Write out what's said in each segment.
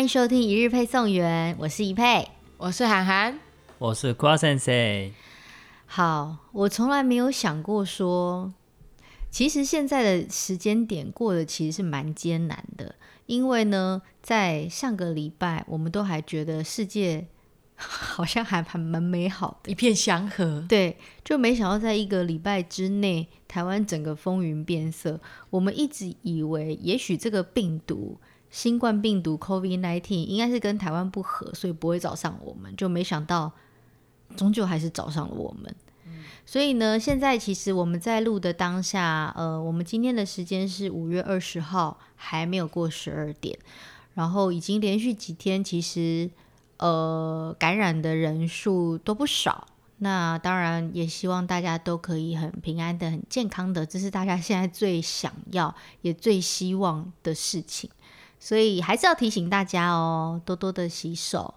欢迎收听一日配送员，我是一佩，我是涵涵，我是瓜先生。好，我从来没有想过说，其实现在的时间点过得其实是蛮艰难的，因为呢，在上个礼拜，我们都还觉得世界 好像还还蛮美好的，一片祥和。对，就没想到在一个礼拜之内，台湾整个风云变色。我们一直以为，也许这个病毒。新冠病毒 COVID-19 应该是跟台湾不合，所以不会找上我们，就没想到终究还是找上了我们。所以呢，现在其实我们在录的当下，呃，我们今天的时间是五月二十号，还没有过十二点，然后已经连续几天，其实呃感染的人数都不少。那当然也希望大家都可以很平安的、很健康的，这是大家现在最想要也最希望的事情。所以还是要提醒大家哦，多多的洗手，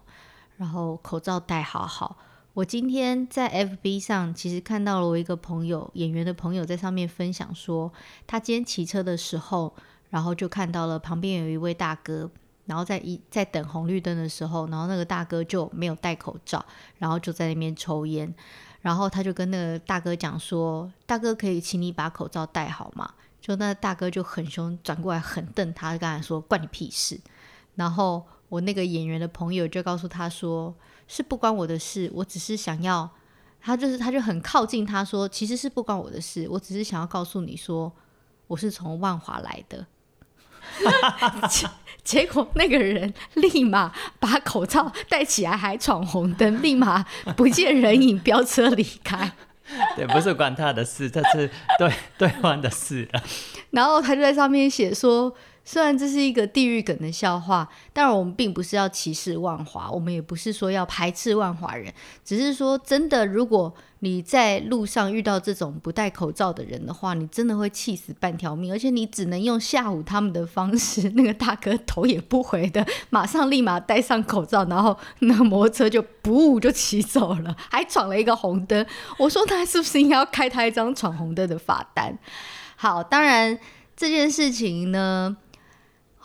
然后口罩戴好好。我今天在 FB 上其实看到了我一个朋友，演员的朋友在上面分享说，他今天骑车的时候，然后就看到了旁边有一位大哥，然后在一在等红绿灯的时候，然后那个大哥就没有戴口罩，然后就在那边抽烟，然后他就跟那个大哥讲说：“大哥，可以请你把口罩戴好吗？”就那大哥就很凶，转过来很瞪他，刚才说关你屁事。然后我那个演员的朋友就告诉他说，是不关我的事，我只是想要，他就是他就很靠近他说，其实是不关我的事，我只是想要告诉你说，我是从万华来的。结果那个人立马把口罩戴起来，还闯红灯，立马不见人影，飙车离开。对，不是关他的事，这是对对方的事。然后他就在上面写说，虽然这是一个地狱梗的笑话，但我们并不是要歧视万华，我们也不是说要排斥万华人，只是说真的，如果你在路上遇到这种不戴口罩的人的话，你真的会气死半条命，而且你只能用吓唬他们的方式。那个大哥头也不回的，马上立马戴上口罩，然后那摩托车就不就骑走了，还闯了一个红灯。我说他是不是应该要开他一张闯红灯的罚单？好，当然这件事情呢。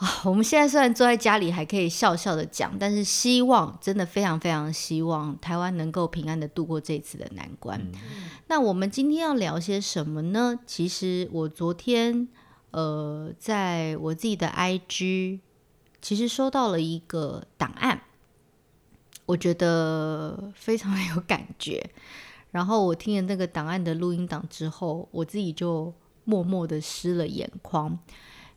啊，我们现在虽然坐在家里还可以笑笑的讲，但是希望真的非常非常希望台湾能够平安的度过这次的难关。嗯。那我们今天要聊些什么呢？其实我昨天呃，在我自己的 IG，其实收到了一个档案，我觉得非常有感觉。然后我听了那个档案的录音档之后，我自己就默默的湿了眼眶。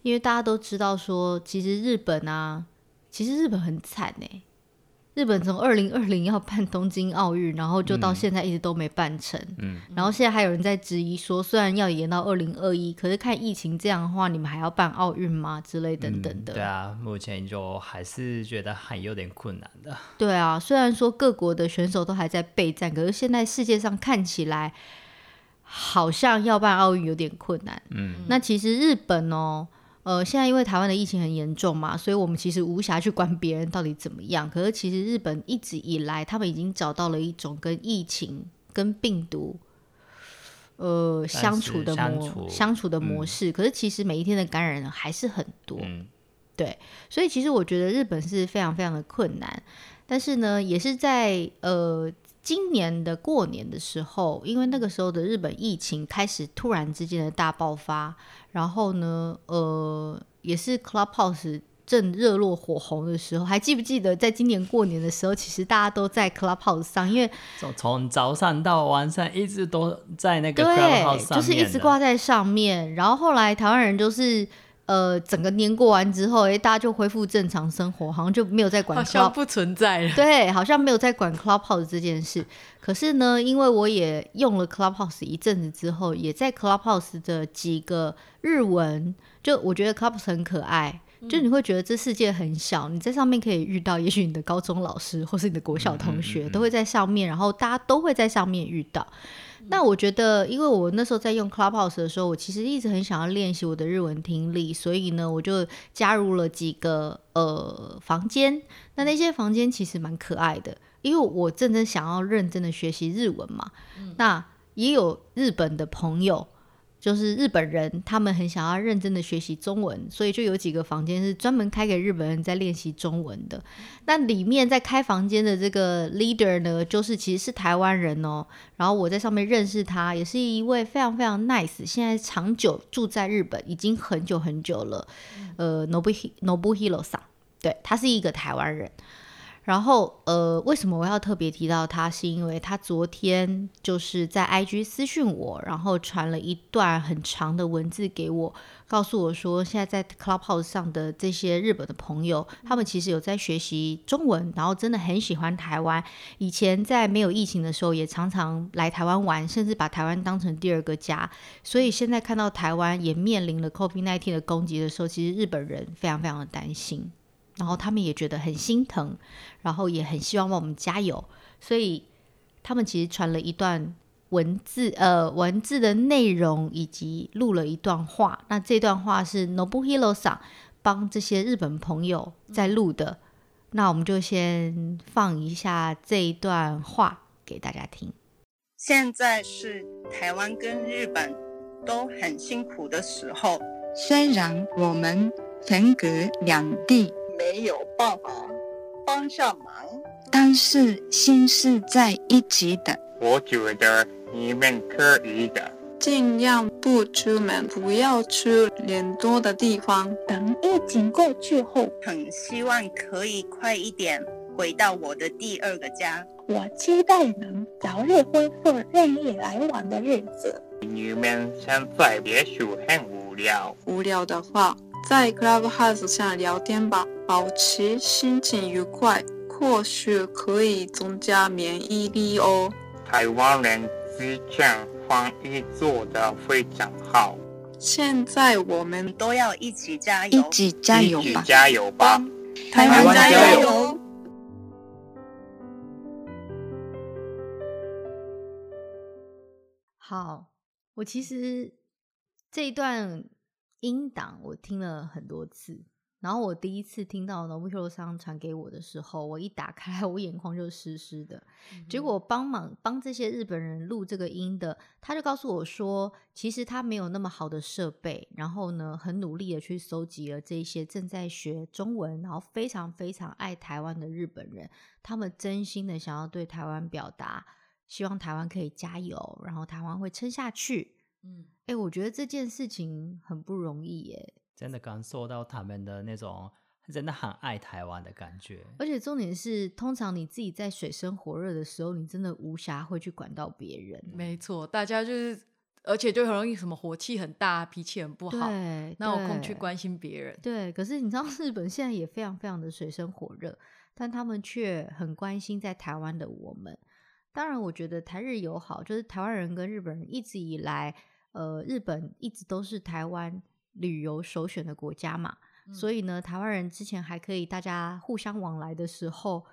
因为大家都知道说，其实日本啊，其实日本很惨哎。日本从二零二零要办东京奥运，然后就到现在一直都没办成。嗯。然后现在还有人在质疑说，虽然要延到二零二一，可是看疫情这样的话，你们还要办奥运吗？之类等等的。嗯。对啊，目前就还是觉得还有点困难的。对啊，虽然说各国的选手都还在备战，可是现在世界上看起来好像要办奥运有点困难。嗯。那其实日本哦。呃，现在因为台湾的疫情很严重嘛，所以我们其实无暇去管别人到底怎么样。可是其实日本一直以来，他们已经找到了一种跟疫情、跟病毒，呃，相处的模相处，相处的模式。嗯。可是其实每一天的感染人还是很多，嗯，对。所以其实我觉得日本是非常非常的困难，但是呢，也是在呃。今年的过年的时候，因为那个时候的日本疫情开始突然之间的大爆发，然后呢，呃，也是 Clubhouse 正热络火红的时候，还记不记得在今年过年的时候，其实大家都在 Clubhouse 上，因为从从早上到晚上一直都在那个 Clubhouse 上面，就是一直挂在上面，然后后来台湾人就是。呃，整个年过完之后，哎，大家就恢复正常生活，好像就没有在管，好像不存在了。对，好像没有在管 Clubhouse 这件事。可是呢，因为我也用了 Clubhouse 一阵子之后，也在 Clubhouse 的几个日文，就我觉得 Clubhouse 很可爱，就你会觉得这世界很小，你在上面可以遇到，也许你的高中老师或是你的国小同学都会在上面，然后大家都会在上面遇到。那我觉得，因为我那时候在用 Clubhouse 的时候，我其实一直很想要练习我的日文听力，所以呢，我就加入了几个呃房间。那那些房间其实蛮可爱的，因为我真正想要认真的学习日文嘛。嗯。那也有日本的朋友，就是日本人，他们很想要认真的学习中文，所以就有几个房间是专门开给日本人在练习中文的。那里面在开房间的这个 leader 呢，就是其实是台湾人哦。然后我在上面认识他，也是一位非常非常 nice，现在长久住在日本已经很久很久了。呃，Nobu Nobuhiro 桑，对，他是一个台湾人。然后，呃，为什么我要特别提到他？是因为他昨天就是在 IG 私讯我，然后传了一段很长的文字给我，告诉我说，现在在 Clubhouse 上的这些日本的朋友，他们其实有在学习中文，然后真的很喜欢台湾。以前在没有疫情的时候，也常常来台湾玩，甚至把台湾当成第二个家。所以现在看到台湾也面临了 COVID-19 的攻击的时候，其实日本人非常非常的担心。然后他们也觉得很心疼，然后也很希望帮我们加油，所以他们其实传了一段文字，呃，文字的内容以及录了一段话。那这段话是 Nobuhiro 桑帮这些日本朋友在录的。那我们就先放一下这一段话给大家听。现在是台湾跟日本都很辛苦的时候，虽然我们分隔两地。没有办法帮上忙，但是心是在一起的。我觉得你们可以的，尽量不出门，不要去人多的地方。等疫情过去后，很希望可以快一点回到我的第二个家。我期待能早日恢复任意来往的日子。你们现在也许很无聊，无聊的话，在 Clubhouse 上聊天吧。保持心情愉快，或许可以增加免疫力哦。台湾人之前防疫做得非常好，现在我们都要一起加油，一起加油吧！一起加油吧！台湾加油！好，我其实这一段音档我听了很多次。然后我第一次听到 Nobuhiro 桑传给我的时候，我一打开，我眼眶就湿湿的。嗯、结果帮忙帮这些日本人录这个音的，他就告诉我说，其实他没有那么好的设备，然后呢，很努力的去搜集了这些正在学中文，然后非常非常爱台湾的日本人，他们真心的想要对台湾表达，希望台湾可以加油，然后台湾会撑下去。嗯，哎，我觉得这件事情很不容易耶。真的感受到他们的那种真的很爱台湾的感觉，而且重点是，通常你自己在水深火热的时候，你真的无暇会去管到别人。没错，大家就是，而且就很容易什么火气很大，脾气很不好，对，哪有空去关心别人？对，可是你知道日本现在也非常非常的水深火热，但他们却很关心在台湾的我们。当然，我觉得台日友好，就是台湾人跟日本人一直以来，呃，日本一直都是台湾。旅游首选的国家嘛，嗯、所以呢，台湾人之前还可以大家互相往来的时候，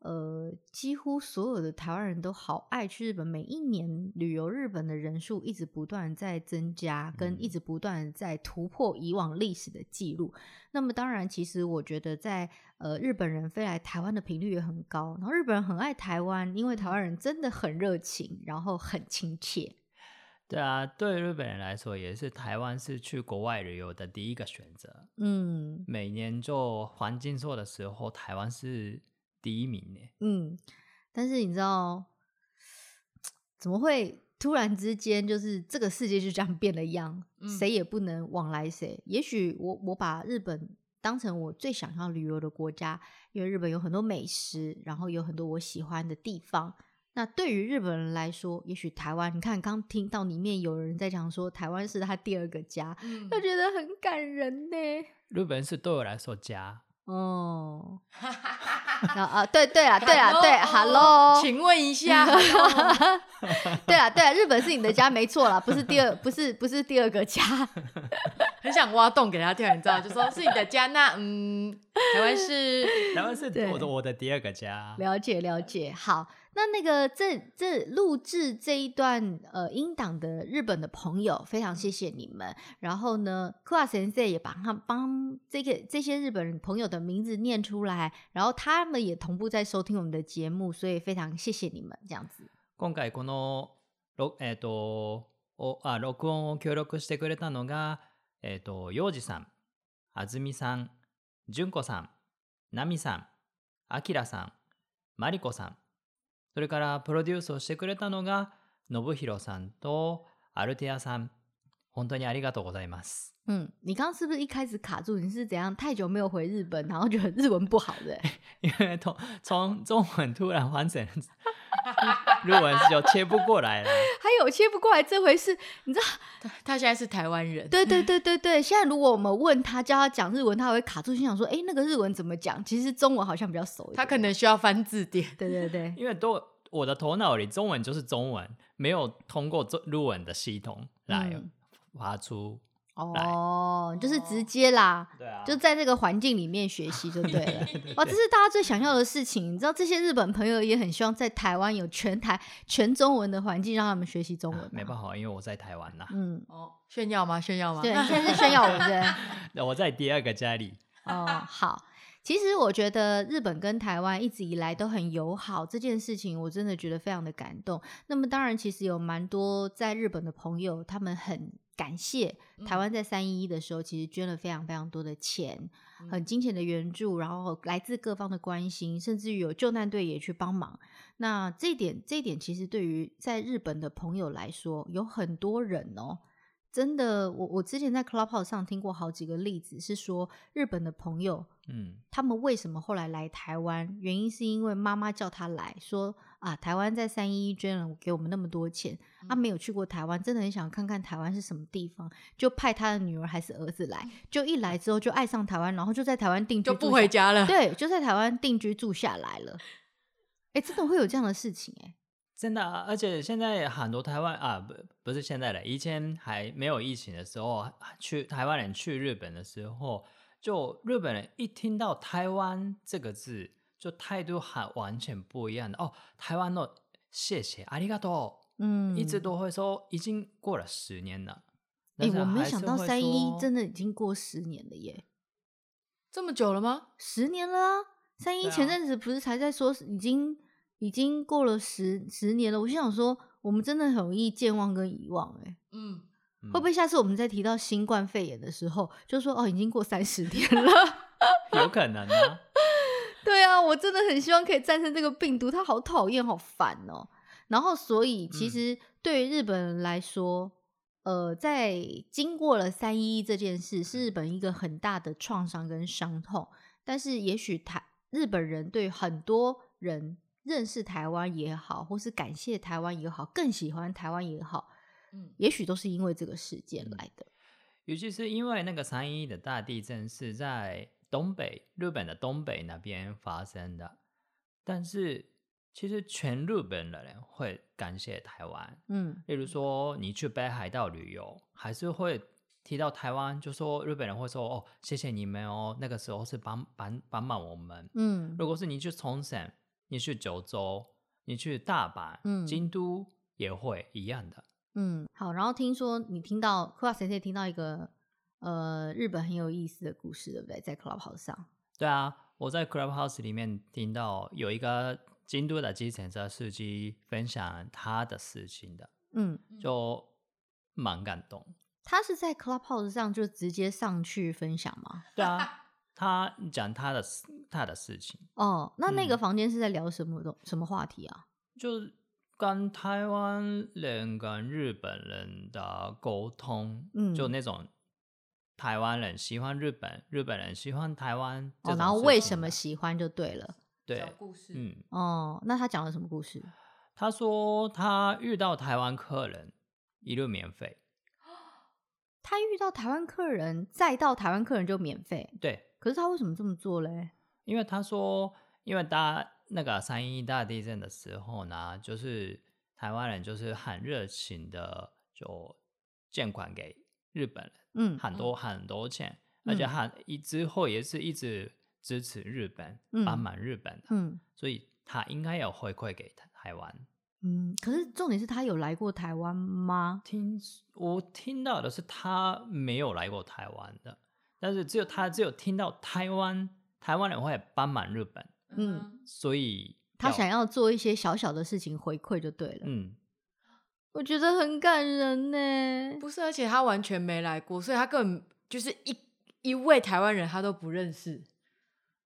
呃，几乎所有的台湾人都好爱去日本，每一年旅游日本的人数一直不断在增加，跟一直不断在突破以往历史的记录。嗯、那么，当然，其实我觉得在呃日本人飞来台湾的频率也很高，然后日本人很爱台湾，因为台湾人真的很热情，然后很亲切。对啊，对日本人来说，也是台湾是去国外旅游的第一个选择。嗯，每年做黄金周的时候，台湾是第一名呢。嗯，但是你知道，怎么会突然之间就是这个世界就这样变了样？嗯、谁也不能往来谁。也许我我把日本当成我最想要旅游的国家，因为日本有很多美食，然后有很多我喜欢的地方。那对于日本人来说，也许台湾，你看刚听到里面有人在讲说台湾是他第二个家，嗯、他觉得很感人呢。日本是对我来说家哦。啊啊，对对啊，对啊，对，Hello，请问一下，对啊对啊，日本是你的家没错啦，不是第二，不是不是第二个家。很想挖洞给他跳，你知道，就说是你的家，那嗯，台湾是台湾是我的我的第二个家。了解了解，好。那那个这这录制这一段呃音档的日本的朋友，非常谢谢你们。然后呢，库瓦先生也帮他帮这个这些日本人朋友的名字念出来，然后他们也同步在收听我们的节目，所以非常谢谢你们这样子。今回このえっと おあ录音を协力してくれたのが、えっ、と、洋二さん、あずみさん、纯子さん、なみさん、あきらさん、まりこさん、 それからプロデュースをしてくれたのが、のぶひろさんとアルテアさん。本当にありがとうございます。嗯，你刚刚是不是一开始卡住？你是怎样太久没有回日本，然后觉得日文不好的？因为从从中文突然换成 日文是就切不过来了。还有切不过来这回事，你知道？他他现在是台湾人，对对对对对。现在如果我们问他叫他讲日文，他会卡住，心想说：“哎，那个日文怎么讲？”其实中文好像比较熟一点。他可能需要翻字典。对对对，因为都我的头脑里中文就是中文，没有通过中日文的系统来发出。哦，就是直接啦，对啊，就在这个环境里面学习就对了。哇，这是大家最想要的事情。你知道，这些日本朋友也很希望在台湾有全台全中文的环境，让他们学习中文。没办法，因为我在台湾呐。嗯，哦，炫耀吗？炫耀吗？对，现在是炫耀我们对。我在第二个家里。哦，好。其实我觉得日本跟台湾一直以来都很友好，这件事情我真的觉得非常的感动。那么当然，其实有蛮多在日本的朋友，他们很感谢台湾在三一一的时候，其实捐了非常非常多的钱，很金钱的援助，然后来自各方的关心，甚至于有救难队也去帮忙。那这一点，这一点其实对于在日本的朋友来说，有很多人哦。真的，我我之前在 Clubhouse 上听过好几个例子，是说日本的朋友，嗯，他们为什么后来来台湾？原因是因为妈妈叫他来说啊，台湾在三一一捐了给我们那么多钱，他、没有去过台湾，真的很想看看台湾是什么地方，就派他的女儿还是儿子来，就一来之后就爱上台湾，然后就在台湾定居，就不回家了，对，就在台湾定居住下来了。哎，真的会有这样的事情哎。真的，而且现在很多台湾啊，不不是现在的，以前还没有疫情的时候，去台湾人去日本的时候，就日本人一听到台湾这个字，就态度还完全不一样的哦。台湾的谢谢，ありがとう，嗯，一直都会说，已经过了十年了。哎、欸，我没想到三一真的已经过十年了耶，这么久了吗？十年了啊！三一前阵子不是才在说已经。已经过了十十年了，我就想说，我们真的很容易健忘跟遗忘，欸，哎，嗯，会不会下次我们在提到新冠肺炎的时候，就说哦，已经过三十年了？有可能啊。 对啊，我真的很希望可以战胜这个病毒，它好讨厌，好烦哦。然后，所以其实对于日本人来说，嗯、呃，在经过了三一一这件事，是日本一个很大的创伤跟伤痛。但是，也许台日本人对很多人。认识台湾也好，或是感谢台湾也好，更喜欢台湾也好，嗯，也许都是因为这个事件来的。尤其是因为那个三一一的大地震是在东北，日本的东北那边发生的，但是其实全日本的人会感谢台湾，嗯，例如说你去北海道旅游，还是会提到台湾，就说日本人会说哦，谢谢你们哦，那个时候是帮帮帮忙我们，嗯，如果是你去冲绳。你去九州，你去大阪、嗯、京都也会一样的。嗯，好。然后听说你听到先生听到一个呃日本很有意思的故事，对不对？在 Clubhouse 上。对啊，我在 Clubhouse 里面听到有一个京都的计程车司机分享他的事情的。嗯，就蛮感动。他是在 Clubhouse 上就直接上去分享吗？对啊。他讲他的事，他的事情。哦，那那个房间是在聊什么东、嗯、什么话题啊？就跟台湾人跟日本人的沟通，嗯，就那种台湾人喜欢日本，日本人喜欢台湾。哦，然后为什么喜欢就对了。对，故事。嗯。哦，那他讲了什么故事？他说他遇到台湾客人一路免费。他遇到台湾客人，再到台湾客人就免费。对。可是他为什么这么做嘞？因为他说，因为大那个三一大地震的时候呢，就是台湾人就是很热情的就捐款给日本人，嗯，很多很多钱，嗯、而且很一之后也是一直支持日本，嗯、帮忙日本的，嗯，所以他应该有回馈给台湾。嗯，可是重点是他有来过台湾吗？听我听到的是他没有来过台湾的。但是只有他只有听到台湾台湾人会帮忙日本，嗯，所以他想要做一些小小的事情回馈就对了，嗯，我觉得很感人呢。不是，而且他完全没来过，所以他根本就是一一位台湾人他都不认识。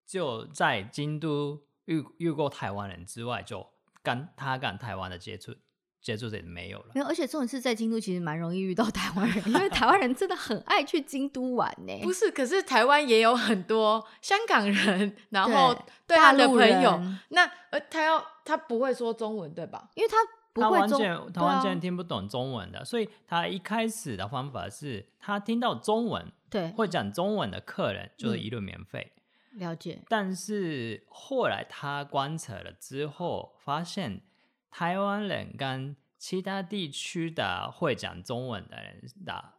就在京都遇遇过台湾人之外，就跟他跟台湾的接触接触也没有了。没有，而且重点是在京都其实蛮容易遇到 台湾人，因为台湾人真的很爱去京都玩呢。不是，可是台湾也有很多香港人，然后对他的朋友，那呃他要他不会说中文对吧？因为他不会他完全他完全听不懂中文的，啊、所以他一开始的方法是他听到中文对会讲中文的客人就是一路免费。嗯了解，但是后来他观察了之后，发现台湾人跟其他地区的会讲中文的人的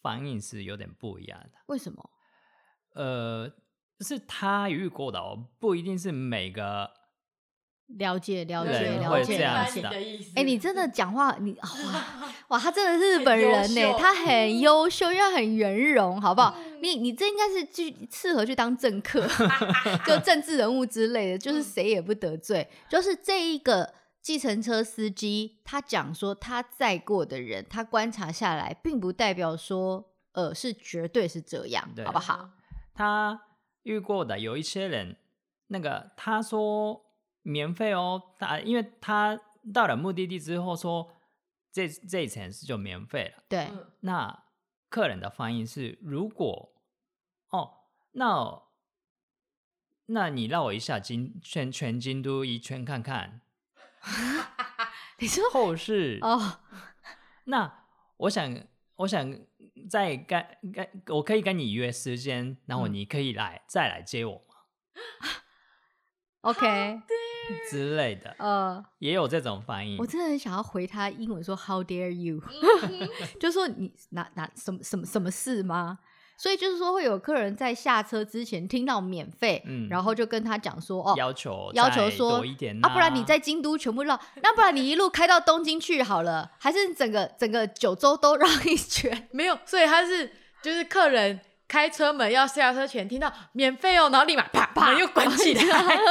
反应是有点不一样的。为什么？呃，是他遇过的哦，不一定是每个。了解了解了解了解。哎、欸，你真的讲话，你哇 哇，他真的是日本人呢，他很优秀，又很圆融，好不好？嗯、你你这应该是去适合去当政客，就政治人物之类的，就是谁也不得罪。就是这一个计程车司机，他讲说他载过的人，他观察下来，并不代表说呃是绝对是这样，好不好？他遇过的有一些人，那个他说。免费哦，他因为他到了目的地之后说，这这一层是就免费了。对，那客人的反应是，如果哦，那那你绕我一下京全全京都一圈看看 你说后世哦，那我想我想再跟跟我可以跟你约时间，然后你可以来、嗯、再来接我吗？OK。之类的，呃，也有这种反应。我真的很想要回他英文说 “How dare you”，就说你拿拿什么什么什么事吗？所以就是说会有客人在下车之前听到免费，嗯，然后就跟他讲说哦，要求要求说多一点啊，啊，不然你在京都全部绕，那不然你一路开到东京去好了，还是整个整个九州都绕一圈？没有，所以他是就是客人。开车门要下车前听到免费哦，然后立马啪啪又关起来，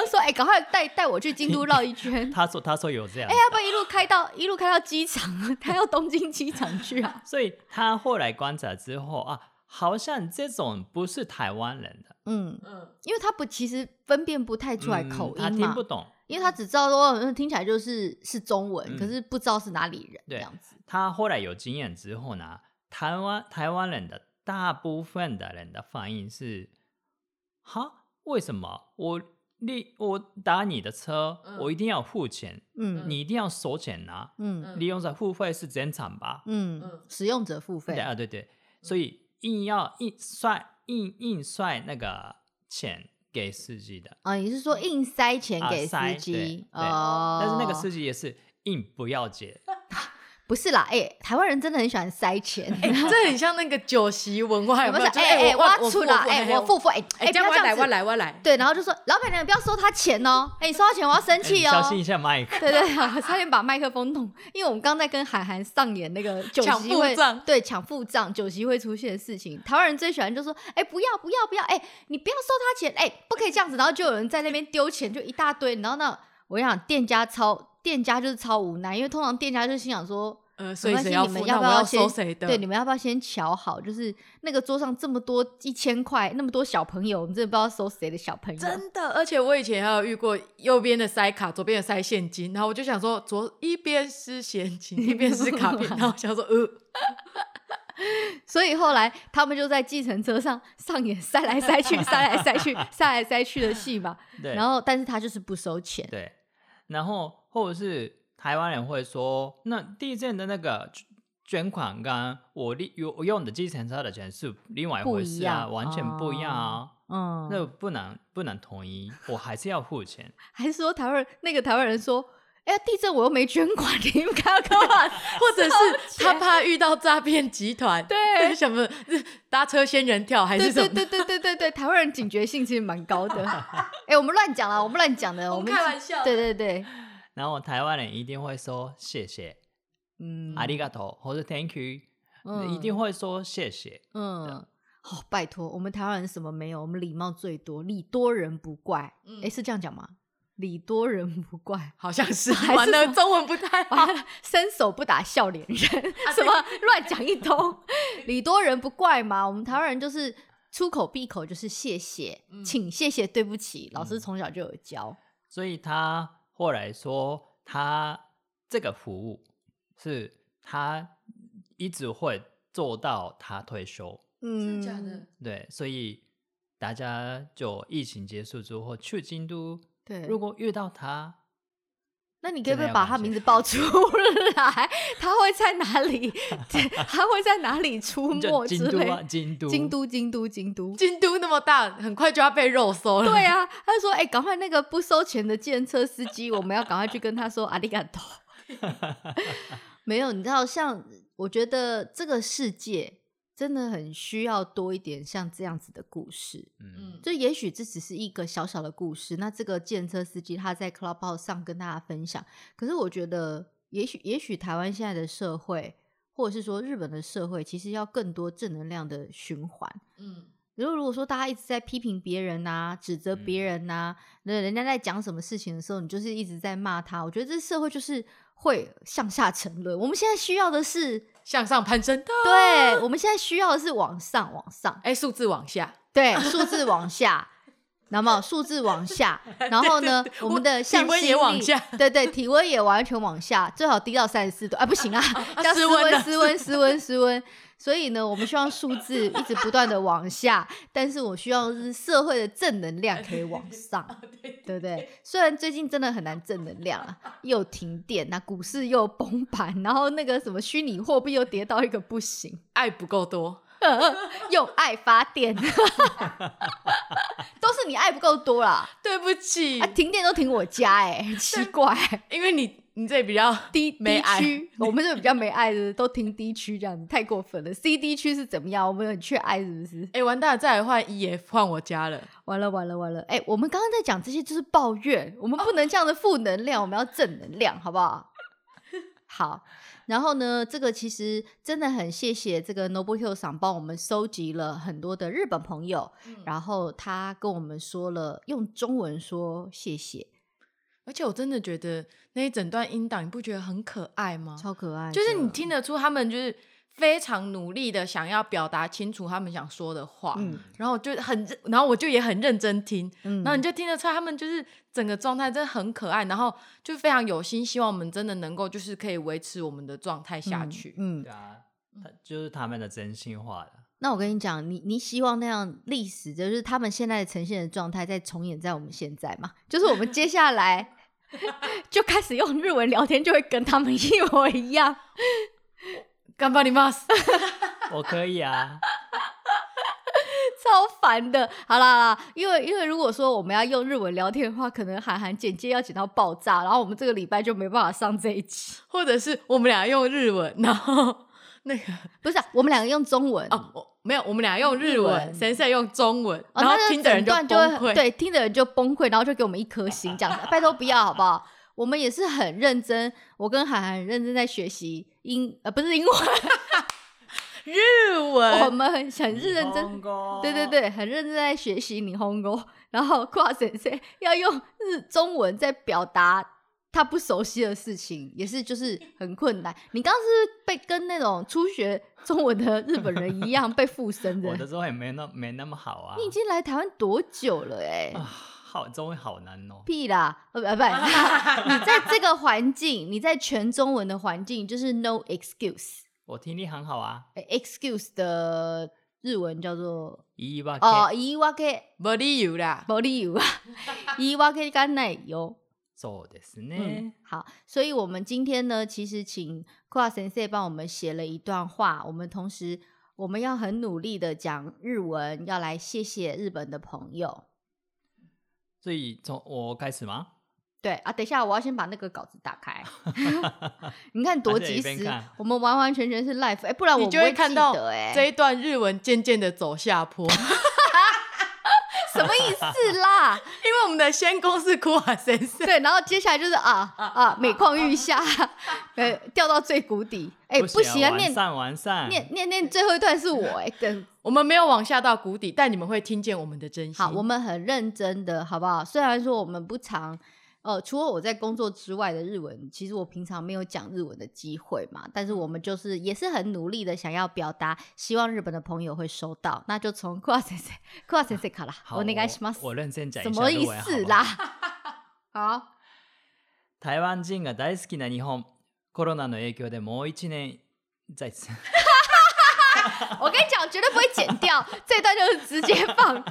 说：“哎、欸，赶快带带我去京都绕一圈。”他说：“他说有这样。”哎，要不要一路开到一路开到机场，他要东京机场去啊。所以他后来观察之后啊，好像这种不是台湾人的，嗯嗯，因为他不其实分辨不太出来口音嘛，嗯、他听不懂，因为他只知道说听起来就是是中文，嗯、可是不知道是哪里人这样子。他后来有经验之后呢，台湾台湾人的。大部分的人的反应是：哈，为什么我你我打你的车，嗯、我一定要付钱？嗯，你一定要收钱啊？嗯，利用者付费是正常吧？嗯，使用者付费。对啊，对对，所以硬要硬算硬硬算那个钱给司机的啊？你是说硬塞钱给司机？哦、啊，但是那个司机也是硬不要钱。不是啦，哎、欸，台湾人真的很喜欢塞钱，哎、欸，这很像那个酒席文化，有没有？哎哎，我出了，哎，我付付，哎哎，不要这样子，我来，我来，对，然后就说，老板娘不要收他钱哦，哎，你收他钱我要生气哦，小心一下麦克，对对，啊差点把麦克风弄，因为我们刚在跟海涵上演那个酒席会，对，抢付账，酒席会出现的事情，台湾人最喜欢就说，哎，不要不要不要，哎，你不要收他钱，哎，不可以这样子，然后就有人在那边丢钱，就一大堆，然后那，我跟你讲，店家超，店家就是超无奈，因为通常店家就心想说。呃，所以谁要付？那我要收谁的？对，你们要不要先瞧好？就是那个桌上这么多一千块，那么多小朋友，我们真的不知道收谁的小朋友。真的，而且我以前还有遇过，右边的塞卡，左边的塞现金，然后我就想说，左一边是现金，一边是卡片，然后想说，呃。所以后来他们就在计程车上上演塞来塞去、塞来塞去、塞来塞去的戏嘛。对。然后，但是他就是不收钱。对。然后，或者是。台湾人会说，那地震的那个捐款跟我利用我用的计程车的钱是另外一回事啊，完全不一样啊。嗯，那不能不能统一，我还是要付钱。还是说台湾那个台湾人说，哎呀，地震我又没捐款，你们看干嘛？或者是他怕遇到诈骗集团，对，什么搭车仙人跳还是什么？对对对对对对，台湾人警觉性其实蛮高的。哎，我们乱讲了，我们乱讲的，我们开玩笑。对对对。然后台湾人一定会说谢谢，嗯，ありがとう或者 thank you，嗯，一定会说谢谢，嗯，好，拜托，我们台湾人什么没有？我们礼貌最多，礼多人不怪，哎，是这样讲吗？ 礼多人不怪，好像是还是完了，什么中文不太好。伸手不打笑脸人，什么乱讲一通，礼多人不怪嘛。我们台湾人就是出口闭口就是谢谢，嗯请谢谢，对不起，老师从小就有教。所以他 后来说，他这个服务是他一直会做到他退休。嗯，真的假的？对，所以大家就疫情结束之后去京都，对，如果遇到他，那你可不可以把他名字报出 来？他会在哪里？他会在哪里出就没之类？京都啊，京都，京都，京都，京都。京都那么大，很快就要被肉搜了。对啊，他就说：“哎、赶快那个不收钱的计程车司机，我们要赶快去跟他说阿里嘎多。”没有，你知道，像我觉得这个世界真的很需要多一点像这样子的故事。嗯，嗯，就也许这只是一个小小的故事，那这个计程车司机他在 Clubhouse 上跟大家分享。可是我觉得也，也许也许台湾现在的社会，或者是说日本的社会，其实要更多正能量的循环。嗯，如果如果说大家一直在批评别人呐、指责别人呐、那、人家在讲什么事情的时候，你就是一直在骂他。我觉得这社会就是会向下沉沦。我们现在需要的是，向上攀升的。对，我们现在需要的是往上，往上，哎，数字往下。对，数字往下，那么数字往下，然后呢，我们的向体温心力也往下，对对，体温也完全往下，最好低到三十四度啊，不行啊，要室温，失温了室温，室温，室温。所以呢，我们希望数字一直不断的往下，但是我希望是社会的正能量可以往上，对不对？虽然最近真的很难正能量啊，又停电，那股市又崩盘，然后那个什么虚拟货币又跌到一个不行。爱不够多，用爱发电，都是你爱不够多啦。对不起啊，，停电都停我家哎、欸，奇怪，因为你你这里比较低低没爱区，我们这比较没爱的都听 D 区这样子，太过分了。C D 区是怎么样？我们很缺爱是不是？哎，完蛋了，再来换 EF 换我家了。完了完了完了！哎、我们刚刚在讲这些就是抱怨，我们不能这样的负能量，我们要正能量，好不好？好，然后呢，这个其实真的很谢谢这个 Noble Hill 赏帮我们收集了很多的日本朋友，嗯然后他跟我们说了用中文说谢谢，而且我真的觉得那一整段音档，你不觉得很可爱吗？超可爱，就是你听得出他们就是非常努力的想要表达清楚他们想说的话，嗯然后就很认，然后我就也很认真听，嗯然后你就听得出来他们就是整个状态真的很可爱，然后就非常有心，希望我们真的能够就是可以维持我们的状态下去。嗯。嗯对啊，他就是他们的真心话了。那我跟你讲，你你希望那样历史，就是他们现在呈现的状态，再重演在我们现在嘛？就是我们接下来就开始用日文聊天，就会跟他们一模一样。顽张ります。我可以啊，超烦的。好啦好啦，因为因为如果说我们要用日文聊天的话，可能韩寒剪接要剪到爆炸，然后我们这个礼拜就没办法上这一集。或者是我们俩用日文，然后 那个不是啊、我们两个用中文哦，我没有，我们俩用日日文神社用中文，哦，然后那听的人就崩溃。对，听的人就崩溃，然后就给我们一颗星这样子。拜托不要好不好？我们也是很认真，我跟涵涵很认真在学习英呃不是英文，日文我文，们很很认真，对对对，很认真在学习霓虹语。然后跨神社要用日中文在表达他不熟悉的事情，也是就是很困难。你刚刚是不是被跟那种初学中文的日本人一样被附身的我？的中文也没那没那么好啊。你已经来台湾多久了、欸？哎。啊，好中文好难哦。屁啦，呃不不，你在这个环境，你在全中文的环境，就是 no excuse。我听力很好啊。诶 excuse 的日文叫做言い訳哦，言い訳没理由啦。没理由啊，言い訳がないよ。 そうです嗯ね。，好，所以我们今天呢，其实请库拉先生帮我们写了一段话，我们同时我们要很努力的讲日文，要来谢谢日本的朋友。所以从我开始吗？对啊，等一下我要先把那个稿子打开，你看多及时还是一边看，我们完完全全是 live，哎，不然我你就会看到哎，这一段日文渐渐的走下坡，因 什么意思啦？因为我们的先攻是库瓦先生，对，然后接下来就是啊啊，每况愈下，呃，掉到最谷底，哎，不行啊，念完善完善。念念念最后一段是我哎，等我们没有往下到谷底，但你们会听见我们的真心。好，我们很认真的，好不好？虽然说我们不常呃，除了我在工作之外的日文，其实我平常没有讲日文的机会嘛。但是我们就是也是很努力的想要表达，希望日本的朋友会收到。那就从桑先生、桑先生卡啦，お愿いします。我认真讲一下，什么意思啦？好，台湾人が大好きな日本，コロナの影响でもう一年再次。我跟你讲，绝对不会剪掉，这段就是直接放。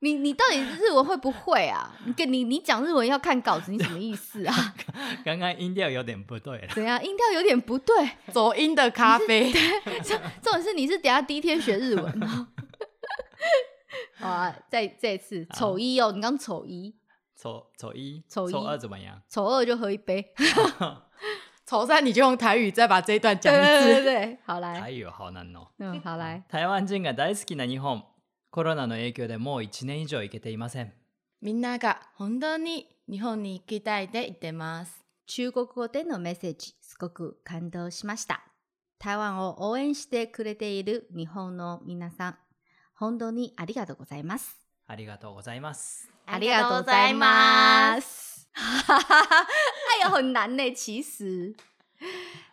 你你到底日文会不会啊？你跟你你讲日文要看稿子，你什么意思啊？刚刚音调有点不对了。怎样？音调有点不对？走音的咖啡。这这种事你是等下第一天学日文哦。好啊，再再次丑一哦，你刚丑一。丑丑一。丑一。丑二怎么样？丑二就喝一杯。丑三你就用台语再把这一段讲一次。对对对对，好来。台语好难哦。嗯，好来。台湾人が大好きな日本。 コロナの影响でもう1年以上行けていません。みんなが本当に日本に行きたいで言ってます。中国语でのメッセージ、すごく感动しました。台湾を応援してくれている日本の皆さん、本当にありがとうございます。ありがとうございます。ありがとうございます。哎呀，很难呢，其实。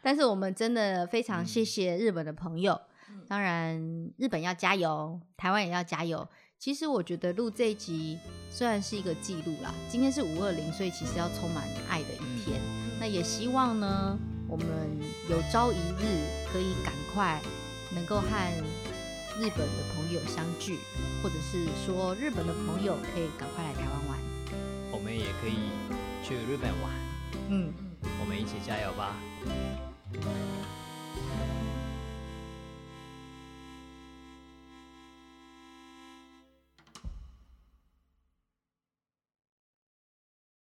但是我们真的非常谢谢日本的朋友。嗯当然，日本要加油，台湾也要加油。其实我觉得录这一集虽然是一个记录啦，今天是五二零，所以其实要充满爱的一天。那也希望呢，我们有朝一日可以赶快能够和日本的朋友相聚，或者是说日本的朋友可以赶快来台湾玩，我们也可以去日本玩。嗯，我们一起加油吧。